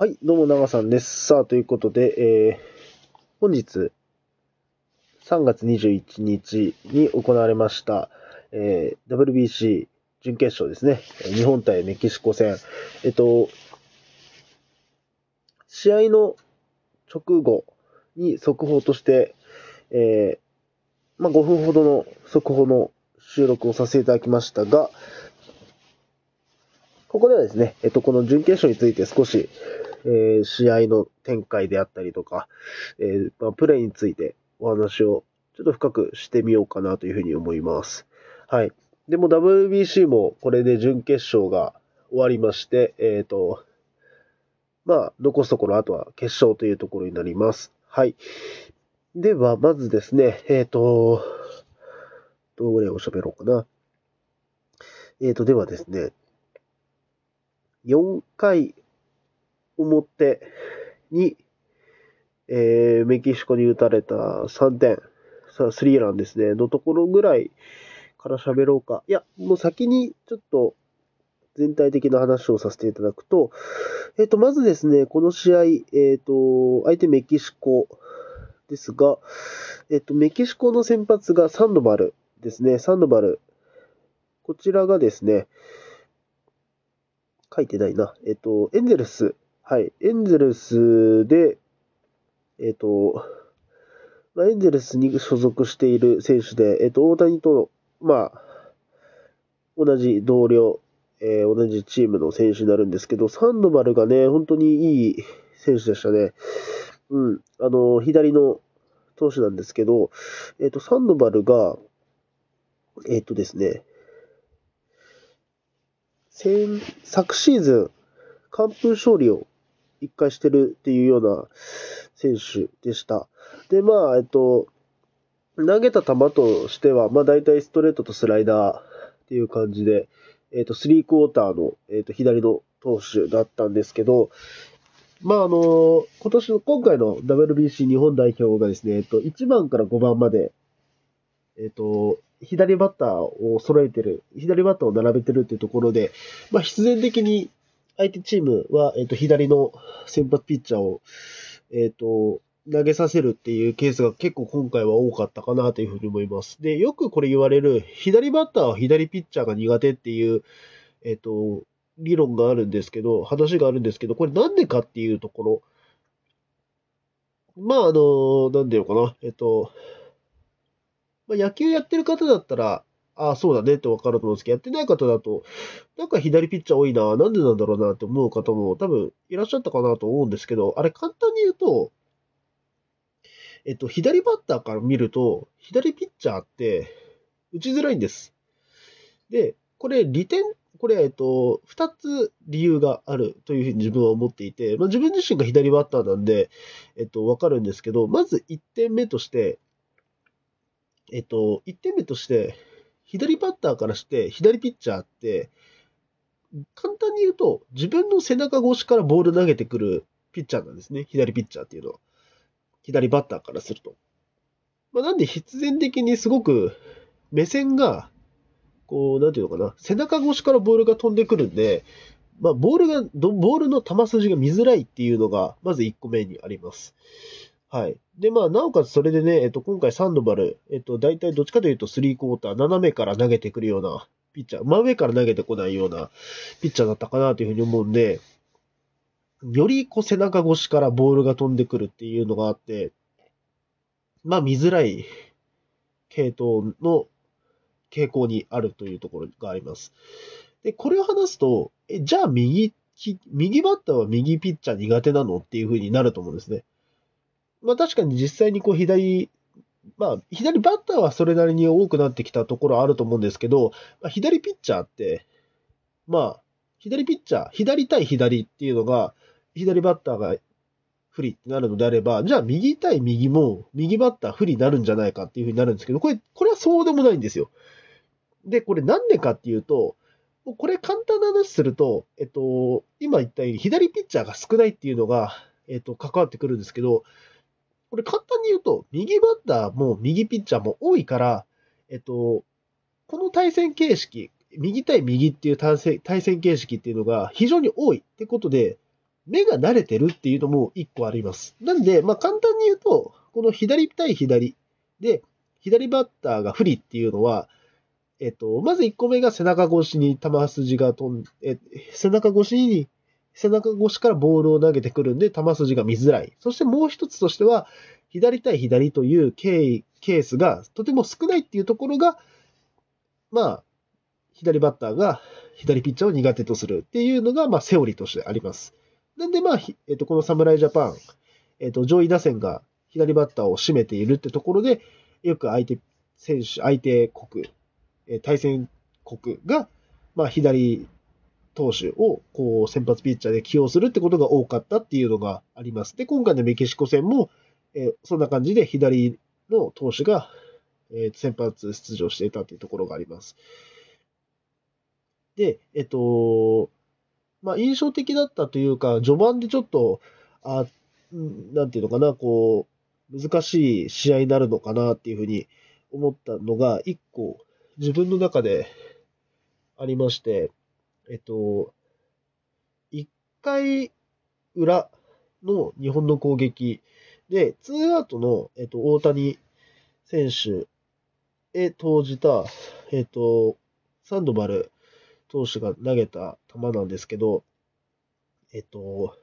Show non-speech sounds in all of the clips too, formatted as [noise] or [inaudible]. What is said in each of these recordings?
はい、どうも、長さんです。さあ、ということで、えー、本日、3月21日に行われました、えー、WBC 準決勝ですね。日本対メキシコ戦。えっと、試合の直後に速報として、えー、まあ、5分ほどの速報の収録をさせていただきましたが、ここではですね、えっと、この準決勝について少し、えー試合の展開であったりとか、えーまあ、プレイについてお話をちょっと深くしてみようかなというふうに思います。はい。でも WBC もこれで準決勝が終わりまして、えっ、と、まあ、残すところあとは決勝というところになります。はい。では、まずですね、えっ、と、どれを喋ろうかな。えっ、と、ではですね、4回表に、えーメキシコに打たれた3点、さあ、スリーランですね、のところぐらいから喋ろうか。いや、もう先にちょっと全体的な話をさせていただくと、えっ、と、まずですね、この試合、えっ、と、相手メキシコですが、えっ、と、メキシコの先発がサンドバルですね、サンドバル。こちらがですね、書いてないな。えっ、と、エンゼルス。はい。エンゼルスで、えっ、と、ま、エンゼルスに所属している選手で、えっ、と、大谷と、まあ、同じ同僚、えー同じチームの選手になるんですけど、サンドバルがね、本当にいい選手でしたね。うん。あの、左の投手なんですけど、えっ、と、サンドバルが、えっ、とですね、先、昨シーズン、完封勝利を一回してるっていうような選手でした。で、まあ、えっと、投げた球としては、まあ大体ストレートとスライダーっていう感じで、えっと、スリークォーターの、えっと、左の投手だったんですけど、まああの、今年の、今回の WBC 日本代表がですね、えっと、1番から5番まで、えっと、左バッターを揃えてる、左バッターを並べてるっていうところで、まあ必然的に相手チームは、えっと、左の先発ピッチャーを、えっと、投げさせるっていうケースが結構今回は多かったかなというふうに思います。で、よくこれ言われる、左バッターは左ピッチャーが苦手っていう、えっと、理論があるんですけど、話があるんですけど、これなんでかっていうところ、まあ、あの、なんでようかな、えっと、まあ、野球やってる方だったら、ああ、そうだねってわかると思うんですけど、やってない方だと、なんか左ピッチャー多いな、なんでなんだろうなって思う方も多分いらっしゃったかなと思うんですけど、あれ簡単に言うと、えっと、左バッターから見ると、左ピッチャーって打ちづらいんです。で、これ利点、これ、えっと、二つ理由があるというふうに自分は思っていて、まあ、自分自身が左バッターなんで、えっと、わかるんですけど、まず一点目として、えっと、一点目として、左バッターからして、左ピッチャーって、簡単に言うと、自分の背中越しからボール投げてくるピッチャーなんですね。左ピッチャーっていうのは。左バッターからすると。まあ、なんで必然的にすごく目線が、こう、なんていうのかな、背中越しからボールが飛んでくるんで、まあ、ボールが、ボールの球筋が見づらいっていうのが、まず1個目にあります。はい。で、まあ、なおかつそれでね、えっと、今回サンドバル、えっと、大体どっちかというとスリークォーター、斜めから投げてくるようなピッチャー、真上から投げてこないようなピッチャーだったかなというふうに思うんで、よりこう背中越しからボールが飛んでくるっていうのがあって、まあ見づらい系統の傾向にあるというところがあります。で、これを話すと、えじゃあ右、右バッターは右ピッチャー苦手なのっていうふうになると思うんですね。まあ確かに実際にこう左、まあ左バッターはそれなりに多くなってきたところあると思うんですけど、まあ、左ピッチャーって、まあ左ピッチャー、左対左っていうのが、左バッターが不利ってなるのであれば、じゃあ右対右も右バッター不利になるんじゃないかっていうふうになるんですけど、これ、これはそうでもないんですよ。で、これなんでかっていうと、これ簡単な話すると、えっと、今言ったように左ピッチャーが少ないっていうのが、えっと、関わってくるんですけど、これ簡単に言うと、右バッターも右ピッチャーも多いから、えっと、この対戦形式、右対右っていう対戦対戦形式っていうのが非常に多いってことで、目が慣れてるっていうのも一個あります。なんで、まあ簡単に言うと、この左対左で、左バッターが不利っていうのは、えっと、まず1個目が背中越しに球筋が飛んえ、背中越しに、背中越しからボールを投げてくるんで、球筋が見づらい。そしてもう一つとしては、左対左というケースがとても少ないっていうところが、まあ、左バッターが左ピッチャーを苦手とするっていうのが、まあ、セオリーとしてあります。なんで、まあ、えっと、この侍ジャパン、えっと、上位打線が左バッターを占めているってところで、よく相手選手、相手国、え対戦国が、まあ、左投手をこう先発ピッチャーで起用するってことが多かったっていうのがあります。で、今回のメキシコ戦も、えそんな感じで左の投手が、え先発出場していたっていうところがあります。で、えっと、まあ、印象的だったというか、序盤でちょっと、あ、なんていうのかな、こう、難しい試合になるのかなっていうふうに思ったのが、一個、自分の中でありまして、えっと、一回裏の日本の攻撃で、ツーアウトの、えっと、大谷選手へ投じた、えっと、サンドバル投手が投げた球なんですけど、えっと、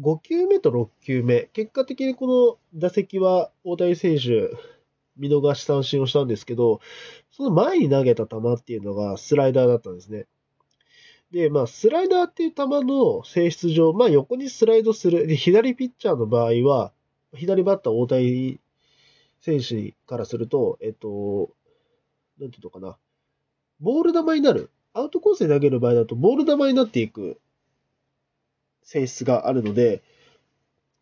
5球目と6球目、結果的にこの打席は大谷選手、見逃し三振をしたんですけど、その前に投げた球っていうのがスライダーだったんですね。で、まあ、スライダーっていう球の性質上、まあ、横にスライドする。で、左ピッチャーの場合は、左バッター大谷選手からすると、えっと、なんていうのかな。ボール球になる。アウトコースで投げる場合だと、ボール球になっていく性質があるので、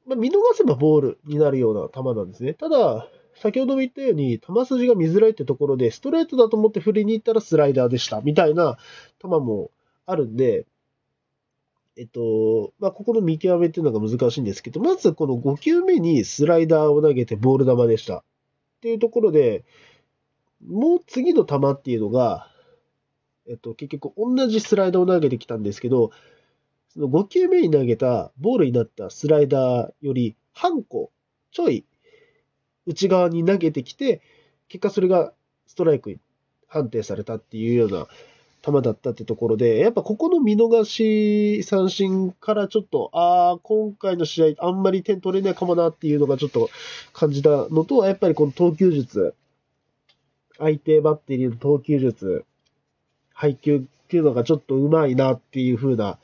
まあ、見逃せばボールになるような球なんですね。ただ、先ほども言ったように、球筋が見づらいってところで、ストレートだと思って振りに行ったらスライダーでした、みたいな球もあるんで、えっと、まあ、ここの見極めっていうのが難しいんですけど、まずこの5球目にスライダーを投げてボール球でした。っていうところで、もう次の球っていうのが、えっと、結局同じスライダーを投げてきたんですけど、その5球目に投げたボールになったスライダーより半個ちょい内側に投げてきて、結果それがストライク判定されたっていうような球だったってところで、やっぱここの見逃し三振からちょっと、ああ、今回の試合あんまり点取れないかもなっていうのがちょっと感じたのと、やっぱりこの投球術、相手バッテリーの投球術、配球っていうのがちょっと上手いなっていう風な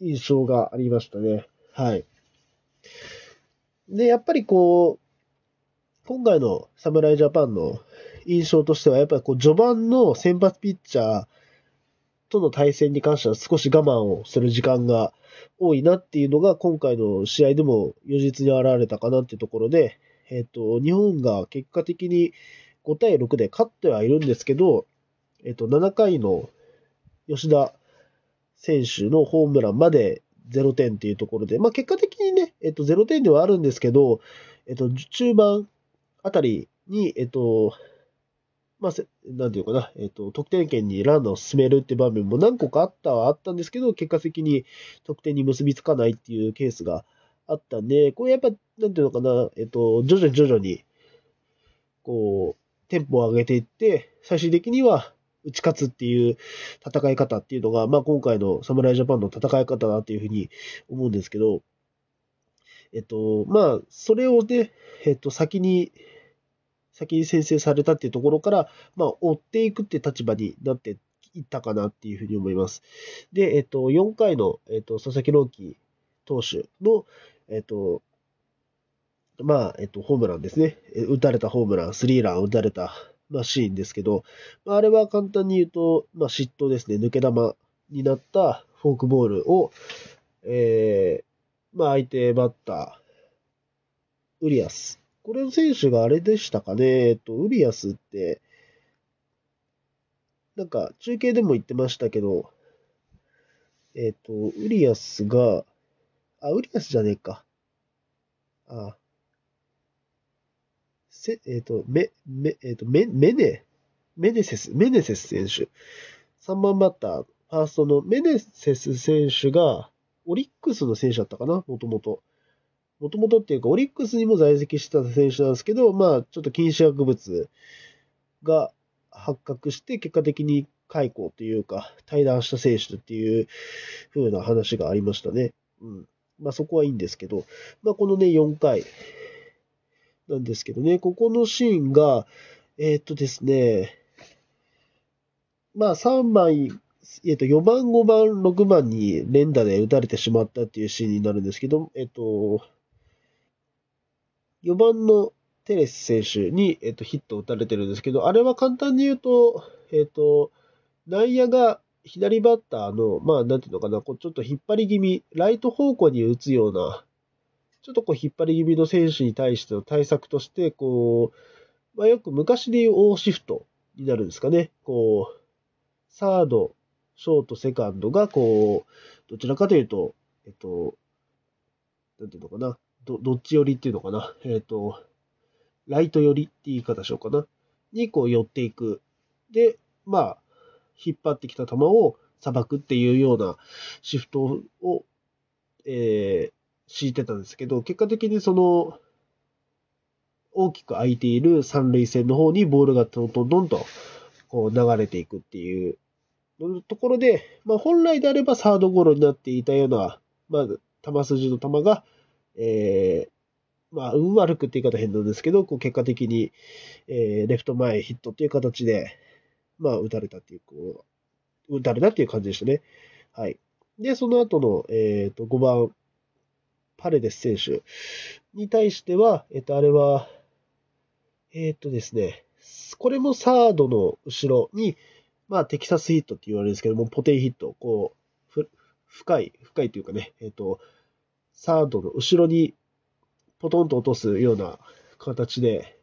印象がありましたね。はい。で、やっぱりこう、今回の侍ジャパンの印象としては、やっぱりこう序盤の先発ピッチャーとの対戦に関しては少し我慢をする時間が多いなっていうのが今回の試合でも如実に現れたかなっていうところで、えっ、と、日本が結果的に5対6で勝ってはいるんですけど、えっ、と、7回の吉田選手のホームランまで0点っていうところで、まあ結果的にね、えっ、と、0点ではあるんですけど、えっ、と、中盤あたりに、えっ、と、まあ、なんていうかな、えっ、と、得点圏にランナーを進めるって場面も何個かあったはあったんですけど、結果的に得点に結びつかないっていうケースがあったんで、これやっぱ、なんていうのかな、えっ、と、徐々に徐々に、こう、テンポを上げていって、最終的には打ち勝つっていう戦い方っていうのが、まあ今回の侍ジャパンの戦い方だっていうふうに思うんですけど、えっと、まあ、それをね、えっと、先に、先に先制されたっていうところから、まあ、追っていくって立場になっていったかなっていうふうに思います。で、えっと、4回の、えっと、佐々木朗希投手の、えっと、まあ、えっと、ホームランですね。打たれたホームラン、スリーラン打たれたまあ、シーンですけど、まあ、あれは簡単に言うと、まあ、嫉妬ですね、抜け球になったフォークボールを、えー、まあ、相手バッター、ウリアス。これの選手があれでしたかね、えっと、ウリアスって、なんか、中継でも言ってましたけど、えっと、ウリアスが、あ、ウリアスじゃねえか。あ、せ、えっ、ー、と、メ、メ、えっ、ー、と、メ、メネ、メネセス、メネセス選手。3番バッター、ファーストのメネセス選手が、オリックスの選手だったかな、もともと。もともとっていうか、オリックスにも在籍してた選手なんですけど、まあ、ちょっと禁止薬物が発覚して、結果的に解雇というか、対談した選手っていう風な話がありましたね。うん。まあそこはいいんですけど、まあこのね、4回なんですけどね、ここのシーンが、えー、っとですね、まあ3枚、えっと、4番、5番、6番に連打で打たれてしまったっていうシーンになるんですけど、えっと、4番のテレス選手に、えっと、ヒットを打たれてるんですけど、あれは簡単に言うと、えっと、内野が左バッターの、まあ、なんていうのかな、こうちょっと引っ張り気味、ライト方向に打つような、ちょっとこう引っ張り気味の選手に対しての対策として、こう、まあ、よく昔で言うオーシフトになるんですかね。こう、サード、ショート、セカンドが、こう、どちらかというと、えっと、なんていうのかな、ど、どっち寄りっていうのかな、えっと、ライト寄りって言い方しようかな、にこう寄っていく。で、まあ、引っ張ってきた球をさばくっていうようなシフトを、えー、敷いてたんですけど、結果的にその、大きく空いている三塁線の方にボールがどんどんどんとこう流れていくっていうところで、まあ本来であればサードゴロになっていたような、まあ、球筋の球が、えー、まあ、運悪くって言い方変なんですけど、こう結果的に、えー、レフト前ヒットっていう形で、まあ、打たれたっていう、こう、打たれたっていう感じでしたね。はい。で、その後の、えっ、ー、と、5番、パレデス選手に対しては、えっ、ー、と、あれは、えっ、ー、とですね、これもサードの後ろに、まあ、テキサスヒットって言われるんですけども、ポテイヒット、こう、深い、深いというかね、えっ、と、サードの後ろにポトンと落とすような形で、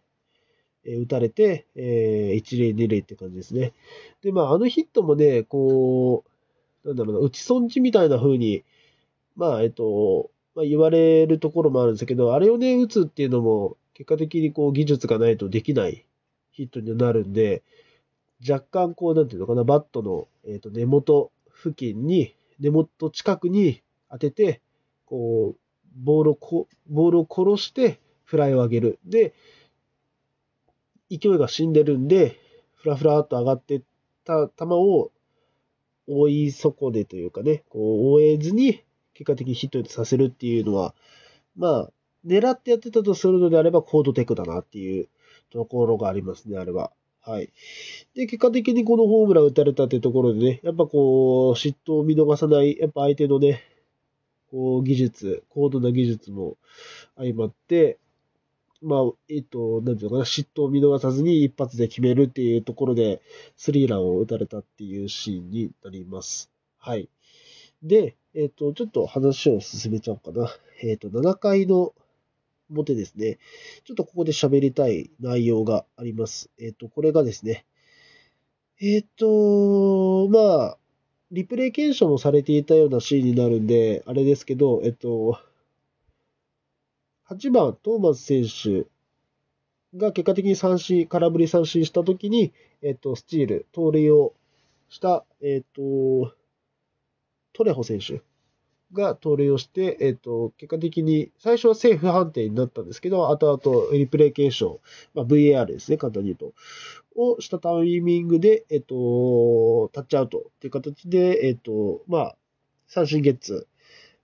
え打たれて、えー、一塁二塁って感じですね。で、まあ、あのヒットもね、こう、なんだろうな、打ち損じみたいな風に、まあ、えっと、まあ、言われるところもあるんですけど、あれをね、打つっていうのも、結果的にこう、技術がないとできないヒットになるんで、若干こう、なんていうのかな、バットの、えっと、根元付近に、根元近くに当てて、こう、ボールをこ、ボールを殺して、フライを上げる。で、勢いが死んでるんで、ふらふらっと上がってた球を追い損ねというかね、こう追えずに結果的にヒットにさせるっていうのは、まあ、狙ってやってたとするのであればコードテクだなっていうところがありますね、あれは。はい。で、結果的にこのホームラン打たれたってところでね、やっぱこう、嫉妬を見逃さない、やっぱ相手のね、こう、技術、高度な技術も相まって、まあ、えっと、なんていうのかな、嫉妬を見逃さずに一発で決めるっていうところで、スリーランを打たれたっていうシーンになります。はい。で、えっと、ちょっと話を進めちゃおうかな。えっと、7回の表ですね。ちょっとここで喋りたい内容があります。えっと、これがですね、えっと、まあ、リプレイ検証もされていたようなシーンになるんで、あれですけど、えっと、8番、トーマス選手が結果的に三振、空振り三振したときに、えっと、スチール、盗塁をした、えっと、トレホ選手が盗塁をして、えっと、結果的に、最初はセーフ判定になったんですけど、後々リプレイ検証、まあ、VAR ですね、簡単に言うと、をしたタイミングで、えっと、タッチアウトっていう形で、えっと、まあ、三振ゲッツ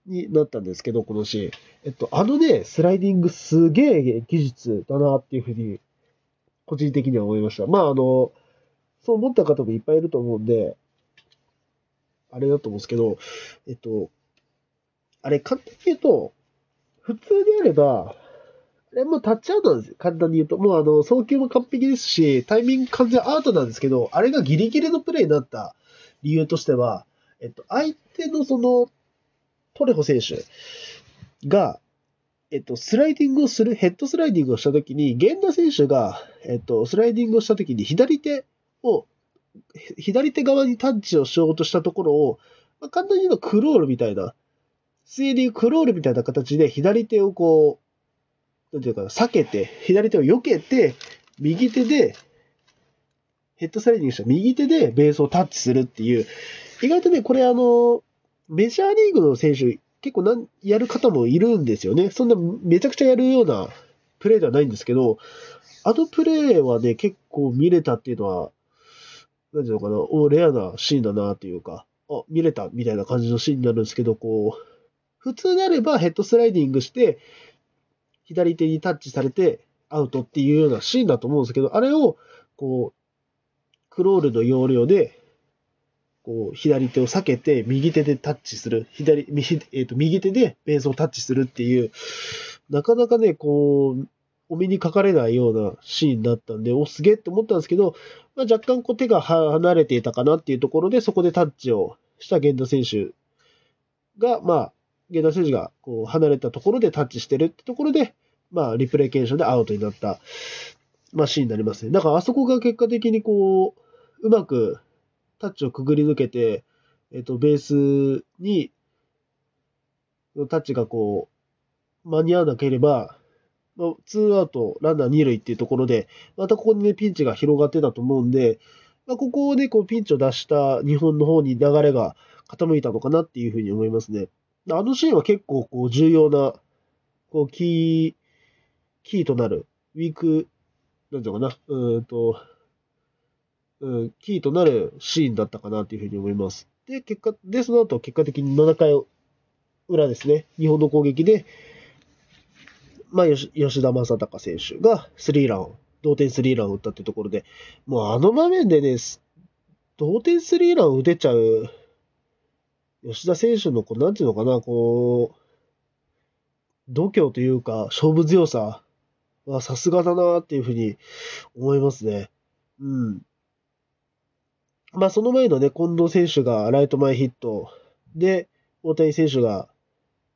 になったんですけど、このシーン。えっと、あのね、スライディングすげえ技術だなっていうふうに、個人的には思いました。まあ、あの、そう思った方もいっぱいいると思うんで、あれだと思うんですけど、えっと、あれ、簡単に言うと、普通であれば、あれもうタッチアウトなんですよ。簡単に言うと。もうあの、送球も完璧ですし、タイミング完全アウトなんですけど、あれがギリギリのプレイになった理由としては、えっと、相手のその、トレホ選手が、えっと、スライディングをする、ヘッドスライディングをしたときに、源田選手が、えっと、スライディングをしたときに、左手を、左手側にタッチをしようとしたところを、まあ、簡単に言うとクロールみたいな、水流クロールみたいな形で左手をこう、なんていうかな、避けて、左手を避けて、右手で、ヘッドスライディングした右手でベースをタッチするっていう、意外とね、これあの、メジャーリーグの選手結構なんやる方もいるんですよね。そんなめちゃくちゃやるようなプレーではないんですけど、あのプレーはね、結構見れたっていうのは、なんていうのかな、おレアなシーンだなっていうか、あ、見れたみたいな感じのシーンになるんですけど、こう、普通であればヘッドスライディングして、左手にタッチされてアウトっていうようなシーンだと思うんですけど、あれを、こう、クロールの要領で、こう、左手を避けて、右手でタッチする。左、右,、えーと、右手でベースをタッチするっていう、なかなかね、こう、お目にかかれないようなシーンだったんで、お、すげえって思ったんですけど、まあ、若干こう手が離れていたかなっていうところで、そこでタッチをした源田選手が、まあ、源田選手がこう離れたところでタッチしてるってところで、まあ、リプレイ検証でアウトになった、まあ、シーンになりますね。だから、あそこが結果的にこう、うまくタッチをくぐり抜けて、えっ、と、ベースに、タッチがこう、間に合わなければ、まあ、ツーアウト、ランナー二塁っていうところで、またここにね、ピンチが広がってたと思うんで、まあ、ここをね、こう、ピンチを出した日本の方に流れが傾いたのかなっていうふうに思いますね。あのシーンは結構、こう、重要な、こう、キー、キーとなる、ウィーク、なんていうのかな、うんと、うん、キーとなるシーンだったかなというふうに思います。で、結果、で、その後、結果的に7回裏ですね、日本の攻撃で、まあ、吉田正尚選手がスリーランを、同点スリーランを打ったってところで、もうあの場面でね、同点スリーランを打てちゃう、吉田選手の、こう、なんていうのかな、こう、度胸というか、勝負強さはさすがだなっていうふうに思いますね。うん。まあ、その前のね、近藤選手がライト前ヒットで、大谷選手が、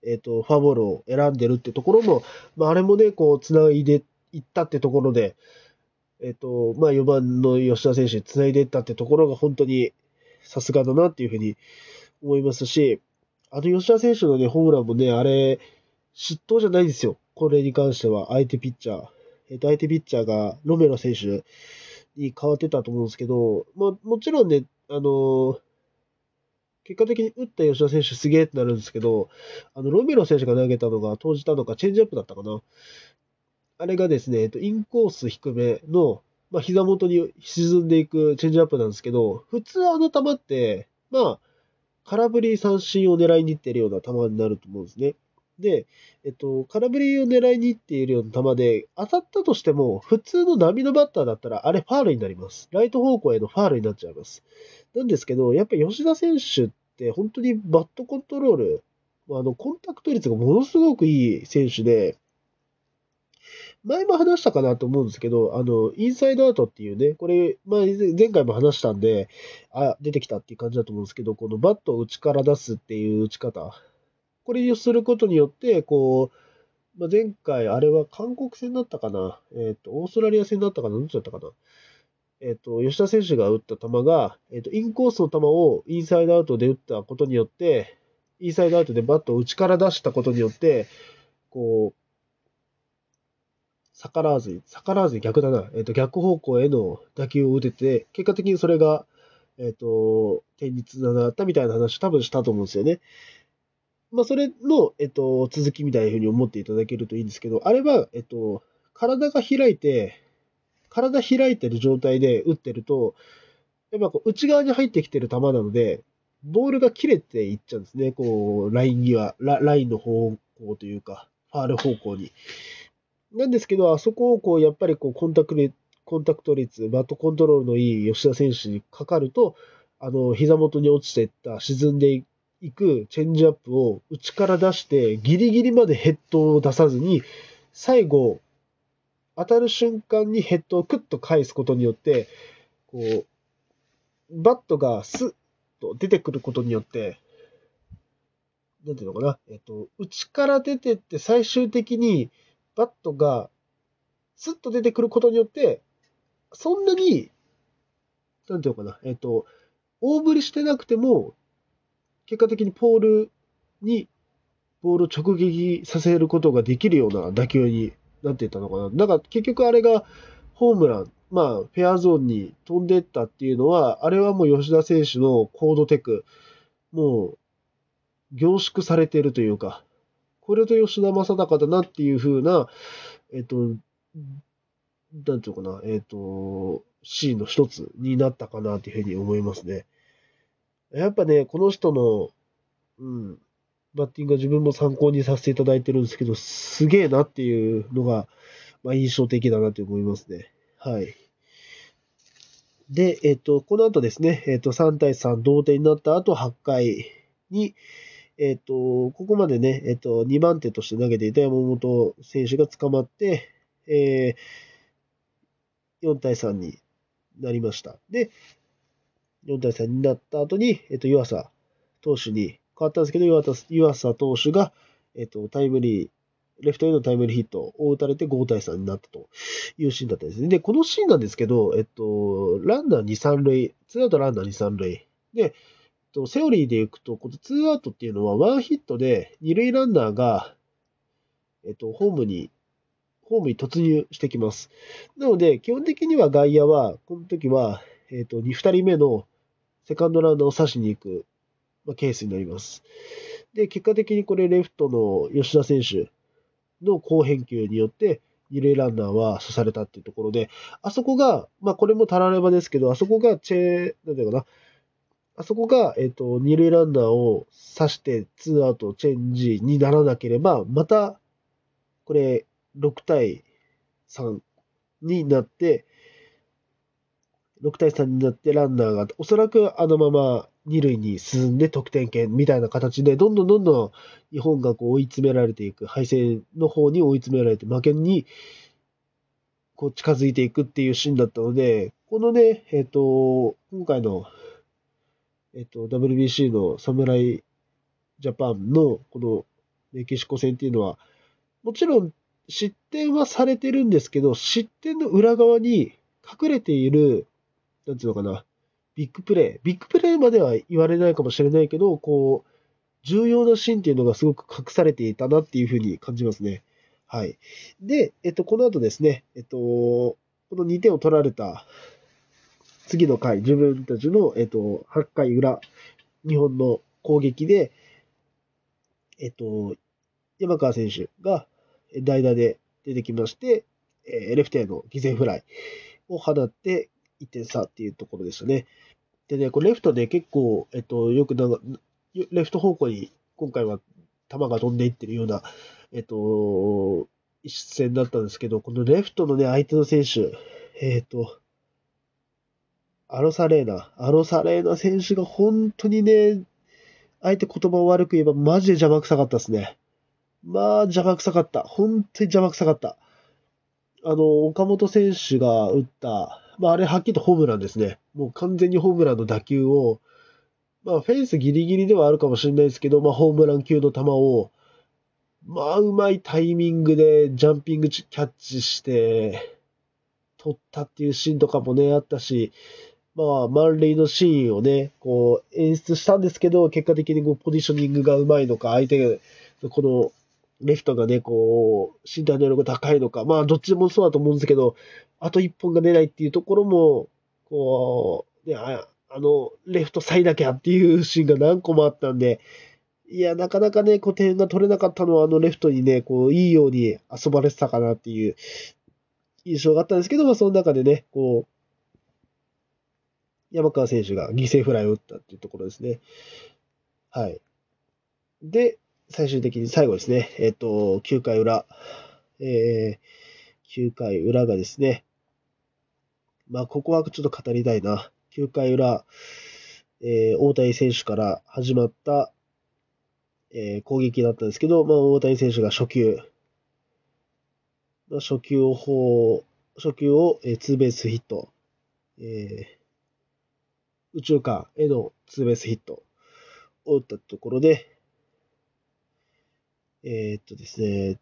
えっ、ー、と、フォアボールを選んでるってところも、まあ、あれもね、こう、繋いでいったってところで、えっ、ー、と、まあ、4番の吉田選手に繋いでいったってところが本当にさすがだなっていうふうに思いますし、あの吉田選手のね、ホームランもね、あれ、嫉妬じゃないんですよ。これに関しては、相手ピッチャー。えっ、と、相手ピッチャーがロメロ選手に変わってたと思うんですけど、まあ、もちろんね、あのー、結果的に打った吉田選手すげえってなるんですけど、あの、ロメロ選手が投げたのが、投じたのがチェンジアップだったかな。あれがですね、えっと、インコース低めの、まあ、膝元に沈んでいくチェンジアップなんですけど、普通あの球って、まあ、空振り三振を狙いに行っているような球になると思うんですね。で、えっと、空振りを狙いに行っているような球で、当たったとしても、普通の波のバッターだったら、あれファールになります。ライト方向へのファールになっちゃいます。なんですけど、やっぱ吉田選手って本当にバットコントロール、あの、コンタクト率がものすごくいい選手で、前も話したかなと思うんですけど、あの、インサイドアウトっていうね、これ、まあ、前回も話したんで、あ、出てきたっていう感じだと思うんですけど、このバットを内から出すっていう打ち方。これをすることによって、こう、まあ、前回、あれは韓国戦だったかな、えっ、ー、と、オーストラリア戦だったかな、どっちだったかな？えっ、ー、と、吉田選手が打った球が、えっ、ー、と、インコースの球をインサイドアウトで打ったことによって、インサイドアウトでバットを内から出したことによって、こう、逆らわずに、逆らわずに逆だな、えっ、と、逆方向への打球を打てて、結果的にそれが、えっ、と、点につながったみたいな話を多分したと思うんですよね。まあ、それの、えっと、続きみたいなふうに思っていただけるといいんですけど、あれは、えっと、体が開いて、体開いてる状態で打ってると、やっぱこう内側に入ってきてる球なので、ボールが切れていっちゃうんですね。こう、ライン際、ララインの方向というか、ファール方向に。なんですけど、あそこをこう、やっぱりこう、コンタクトコンタクト率、バットコントロールのいい吉田選手にかかると、あの、膝元に落ちていった、沈んでいくチェンジアップを内から出して、ギリギリまでヘッドを出さずに、最後、当たる瞬間にヘッドをクッと返すことによって、こう、バットがスッと出てくることによって、なんていうのかな、えっと、内から出てって最終的にバットがスッと出てくることによって、そんなに、なんていうのかな、えっと、大振りしてなくても、結果的にポールにボールを直撃させることができるような打球になっていたのかな。だから結局あれがホームラン、まあ、フェアゾーンに飛んでったっていうのは、あれはもう吉田選手のコードテク、もう、凝縮されているというか、これと吉田正尚だなっていう風な、えっと、なんていうかな、えっと、シーンの一つになったかなというふうに思いますね。やっぱね、この人の、うん、バッティングは自分も参考にさせていただいてるんですけど、すげえなっていうのが、まあ、印象的だなと思いますね。はい。で、えっ、と、この後ですね、えっ、と、3対3同点になった後、8回に、えっ、と、ここまでね、えっ、と、2番手として投げていた山本選手が捕まって、えー、4対3になりました。で、4対3になった後に、えっ、と、湯浅投手に変わったんですけど、湯浅浅投手が、えっ、と、タイムリー、レフトへのタイムリーヒットを打たれて5対3になったというシーンだったんですね。で、このシーンなんですけど、えっと、ランナー2、3塁、ツーアウトランナー2、3塁。で、と、セオリーでいくと、このツーアウトっていうのはワンヒットで二塁ランナーが、えっと、ホームに、ホームに突入してきます。なので、基本的には外野は、この時は、えっと、2人目のセカンドランナーを刺しに行く、まあ、ケースになります。で、結果的にこれレフトの吉田選手の好返球によって、二塁ランナーは刺されたっていうところで、あそこが、まあこれもたらればですけど、あそこがチェー、なんていうかな、あそこが、えっ、ー、と、二塁ランナーを刺して、ツーアウトチェンジにならなければ、また、これ、6対3になって、6対3になってランナーが、おそらくあのまま二塁に進んで得点圏みたいな形で、どんどんどんどん日本がこう追い詰められていく、敗戦の方に追い詰められて、負けにこう近づいていくっていうシーンだったので、このね、えっ、ー、と、今回の、えっ、と、WBC の侍ジャパンのこのメキシコ戦っていうのは、もちろん失点はされてるんですけど、失点の裏側に隠れている、なんていうのかな、ビッグプレイ。ビッグプレイまでは言われないかもしれないけど、こう、重要なシーンっていうのがすごく隠されていたなっていうふうに感じますね。はい。で、えっと、この後ですね、えっと、この2点を取られた次の回、自分たちの、えっと、8回裏、日本の攻撃で、えっと、山川選手が代打で出てきまして、えレフトへの犠牲フライを放って1点差っていうところでしたね。でね、これレフトで結構、えっと、よくな、レフト方向に今回は球が飛んでいってるような、えっと、一戦だったんですけど、このレフトのね、相手の選手、えっと、アロサレーナ、アロサレーナ選手が本当にね、相手言葉を悪く言えばマジで邪魔くさかったですね。まあ邪魔くさかった。本当に邪魔くさかった。あの、岡本選手が打った、まあ、あれはっきりとホームランですね。もう完全にホームランの打球を、まあ、フェンスギリギリではあるかもしれないですけど、まあ、ホームラン級の球を、まあ、うまいタイミングでジャンピングキャッチして、取ったっていうシーンとかもね、あったし、まあ、満塁のシーンをね、こう、演出したんですけど、結果的にこう、ポジショニングがうまいのか、相手が、この、レフトがね、こう、身体能力が高いのか、まあ、どっちもそうだと思うんですけど、あと一本が出ないっていうところも、こう、ね、あの、レフトサイだけゃっていうシーンが何個もあったんで、いや、なかなかね、こう点が取れなかったのは、あのレフトにね、こう、いいように遊ばれてたかなっていう印象があったんですけど、まあ、その中でね、こう、山川選手が犠牲フライを打ったっていうところですね。はい。で、最終的に最後ですね、えっ、と、9回裏、えー、9回裏がですね、まあ、ここはちょっと語りたいな。9回裏、えー、大谷選手から始まった、えー、攻撃だったんですけど、まあ、大谷選手が初球、まあ、初球を、初球を、えー、ツーベースヒット、えー、宇宙間へのツーベースヒットを打ったところで、えー、っとですね、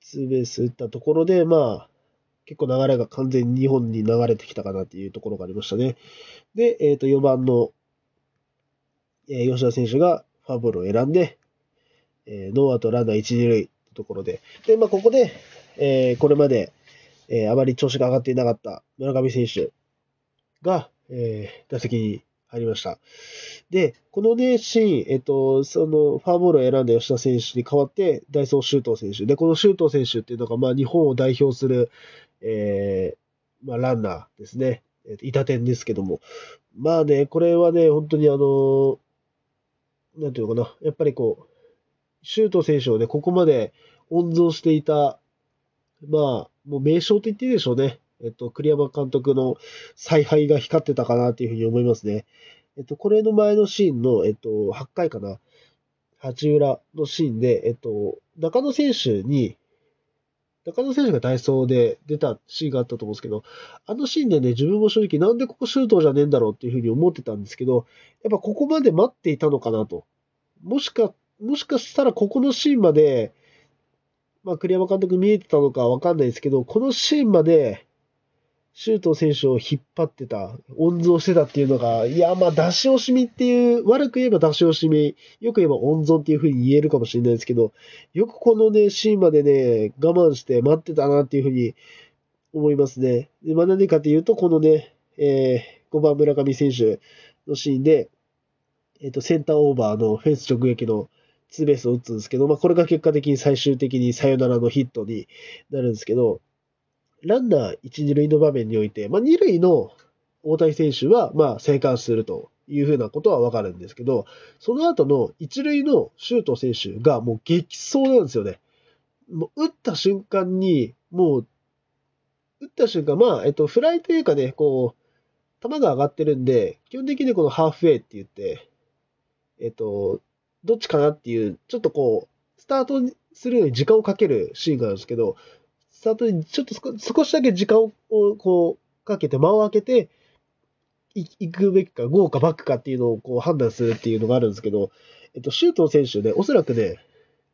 ツーベース打ったところで、まあ、結構流れが完全に日本に流れてきたかなっていうところがありましたね。で、えっ、と、4番の、えー、吉田選手がファーボールを選んで、えー、ノーアウトランナー1、2塁ってところで、で、まあ、ここで、えー、これまで、えー、あまり調子が上がっていなかった村上選手が、えー、打席に入りました。で、このね、シーン、えっと、その、ファーボールを選んだ吉田選手に代わって、ダイソー周東選手。で、この周東選手っていうのが、まあ、日本を代表する、えー、まあ、ランナーですね。えっと、板点ですけども。まあね、これはね、本当にあの、なんていうのかな。やっぱりこう、周東選手をね、ここまで温存していた、まあ、もう名称と言っていいでしょうね。えっと、栗山監督の采配が光ってたかなというふうに思いますね。えっと、これの前のシーンの、えっと、8回かな。八浦のシーンで、えっと、中野選手に、中野選手がダイソーで出たシーンがあったと思うんですけど、あのシーンでね、自分も正直なんでここシュートじゃねえんだろうっていうふうに思ってたんですけど、やっぱここまで待っていたのかなと。もしか、もしかしたらここのシーンまで、まあ栗山監督見えてたのかわかんないですけど、このシーンまで、周東選手を引っ張ってた、温存してたっていうのが、いや、まあ、出し惜しみっていう、悪く言えば出し惜しみ、よく言えば温存っていうふうに言えるかもしれないですけど、よくこのね、シーンまでね、我慢して待ってたなっていうふうに思いますね。で、まあ、何かっていうと、このね、えー、5番村上選手のシーンで、えっ、ー、と、センターオーバーのフェンス直撃のツーベースを打つんですけど、まあ、これが結果的に最終的にサヨナラのヒットになるんですけど、ランナー1、2塁の場面において、まあ、2塁の大谷選手は、まあ、生還するというふうなことはわかるんですけど、その後の1塁のシュート選手がもう激走なんですよね。もう打った瞬間に、もう、打った瞬間、まあ、えっと、フライというかね、こう、球が上がってるんで、基本的にこのハーフウェイって言って、えっと、どっちかなっていう、ちょっとこう、スタートするのに時間をかけるシーンがあるんですけど、スタートにちょっと少しだけ時間をこうかけて、間を空けて、行くべきか、ゴーかバックかっていうのをこう判断するっていうのがあるんですけど、えっと、シュート選手ね、おそらくね、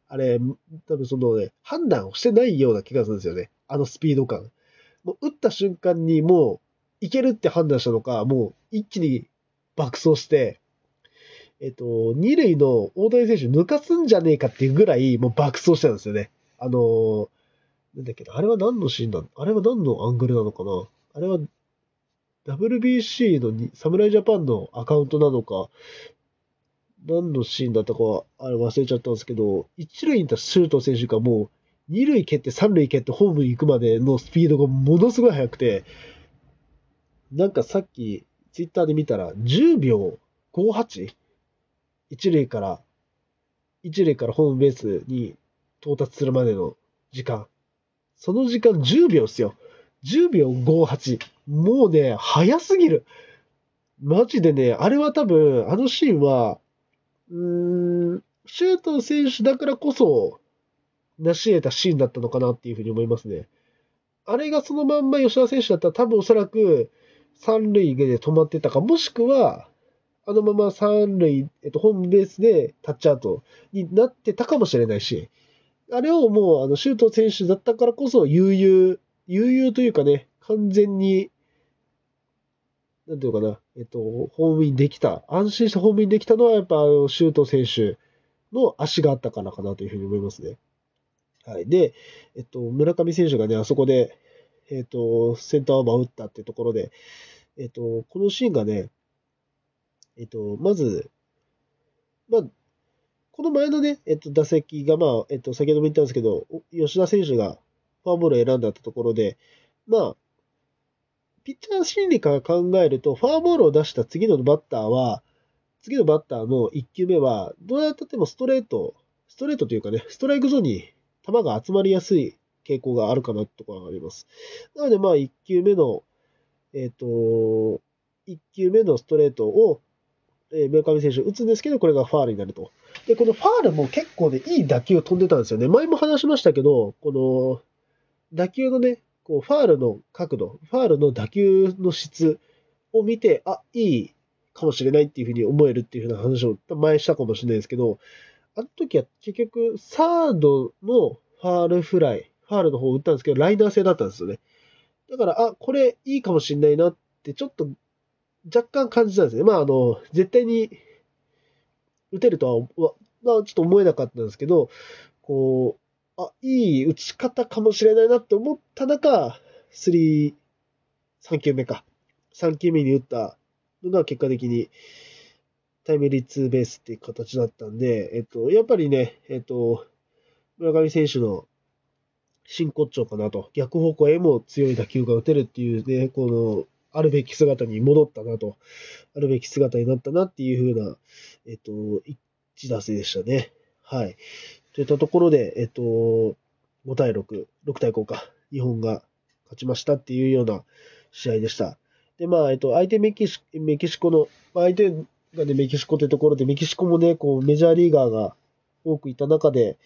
あれ、多分そのね、判断をしてないような気がするんですよね。あのスピード感。もう打った瞬間にもう、いけるって判断したのか、もう一気に爆走して、えっと、二塁の大谷選手抜かすんじゃねえかっていうぐらい、もう爆走したんですよね。あのー、なんだっけあれは何のシーンなのあれは何のアングルなのかなあれは WBC のに侍ジャパンのアカウントなのか、何のシーンだったかはあれ忘れちゃったんですけど、一塁にいたシュート選手がもう、二塁蹴って三塁蹴ってホームに行くまでのスピードがものすごい速くて、なんかさっきツイッターで見たら10秒 58? 一塁から、一塁からホームベースに到達するまでの時間。その時間10秒っすよ。10秒58。もうね、早すぎる。マジでね、あれは多分、あのシーンは、うーん、シュート選手だからこそ、成し得たシーンだったのかなっていうふうに思いますね。あれがそのまんま吉田選手だったら多分おそらく三塁で止まってたか、もしくは、あのまま三塁、えっと、ホームベースでタッチアウトになってたかもしれないし、あれをもう、あの、シュート選手だったからこそ、悠々、悠々というかね、完全に、なんていうかな、えっと、ホームインできた、安心してホームインできたのは、やっぱ、あの、シュート選手の足があったからかなというふうに思いますね。はい。で、えっと、村上選手がね、あそこで、えっと、センターオーバー打ったっていうところで、えっと、このシーンがね、えっと、まず、まあ、この前のね、えっと、打席が、まあ、えっと、先ほども言ったんですけど、吉田選手がフォアボールを選んだところで、まあ、ピッチャー心理から考えると、フォアボールを出した次のバッターは、次のバッターの1球目は、どうやってもストレート、ストレートというかね、ストライクゾーンに球が集まりやすい傾向があるかなところがあります。なので、まあ、1球目の、えっ、と、1球目のストレートを、えー、村上選手打つんですけど、これがファールになると。で、このファールも結構ね、いい打球を飛んでたんですよね。前も話しましたけど、この、打球のね、こう、ファールの角度、ファールの打球の質を見て、あ、いいかもしれないっていうふうに思えるっていうふうな話を前したかもしれないですけど、あの時は結局、サードのファールフライ、ファールの方を打ったんですけど、ライナー性だったんですよね。だから、あ、これいいかもしれないなって、ちょっと若干感じたんですね。まあ、あの、絶対に打てるとは、ちょっと思えなかったんですけど、こう、あ、いい打ち方かもしれないなって思った中、3、3球目か。3球目に打ったのが結果的に、タイムリーツーベースっていう形だったんで、えっと、やっぱりね、えっと、村上選手の真骨頂かなと、逆方向へも強い打球が打てるっていうね、この、あるべき姿に戻ったなと、あるべき姿になったなっていうふうな、えっと、一打席でしたね。はい。といったところで、えっと、5対6、6対5か、日本が勝ちましたっていうような試合でした。で、まあ、えっと、相手メキシメキシコの、まあ、相手がね、メキシコというところで、メキシコもね、こう、メジャーリーガーが多くいた中で、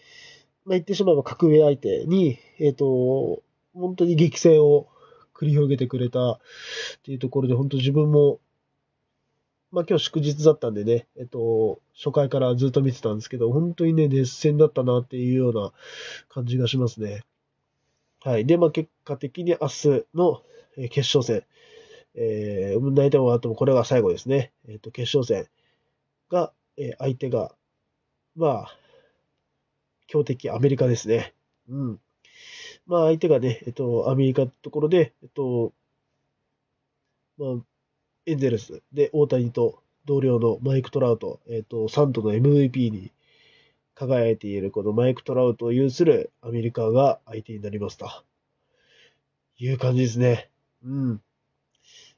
まあ、言ってしまえば格上相手に、えっ、と、本当に激戦を繰り広げてくれたっていうところで、本当自分も、まあ今日祝日だったんでね、えっと、初回からずっと見てたんですけど、本当にね、熱戦だったなっていうような感じがしますね。はい。で、まあ結果的に明日の決勝戦、えー、大体終わってもこれが最後ですね。えっと、決勝戦が、えー、相手が、まあ、強敵アメリカですね。うん。まあ相手がね、えっと、アメリカのところで、えっと、まあ、エンゼルスで大谷と同僚のマイク・トラウト、えっと、サントの MVP に輝いているこのマイク・トラウトを有するアメリカが相手になりますと。いう感じですね。うん。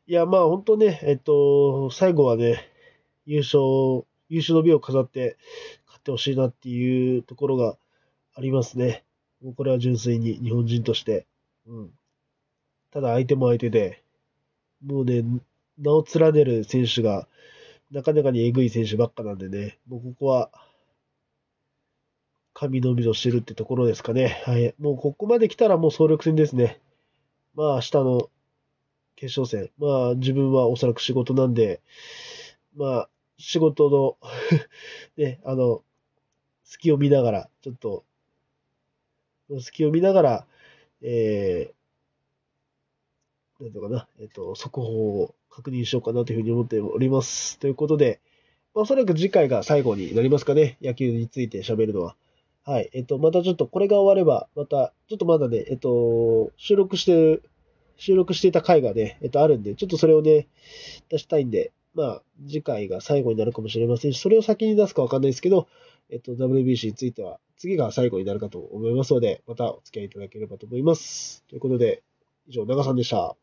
いや、まあ本当ね、えっと、最後はね、優勝、優秀の美を飾って勝ってほしいなっていうところがありますね。もうこれは純粋に日本人として。うん。ただ相手も相手で、もうね、名を連ねる選手が、なかなかにえぐい選手ばっかなんでね、もうここは、神のみとしてるってところですかね。はい。もうここまで来たらもう総力戦ですね。まあ明日の決勝戦。まあ自分はおそらく仕事なんで、まあ仕事の [laughs] ね、あの、隙を見ながら、ちょっと隙を見ながら、えー、なんとかな、えっ、ー、と、速報を確認しようかなというふうに思っております。ということで、まあ、おそらく次回が最後になりますかね。野球について喋るのは。はい。えっ、ー、と、またちょっとこれが終われば、また、ちょっとまだね、えっ、と、収録してる、収録していた回がね、えっ、と、あるんで、ちょっとそれをね、出したいんで、まあ、次回が最後になるかもしれませんし、それを先に出すかわかんないですけど、えっと、WBC については、次が最後になるかと思いますので、またお付き合いいただければと思います。ということで、以上、長さんでした。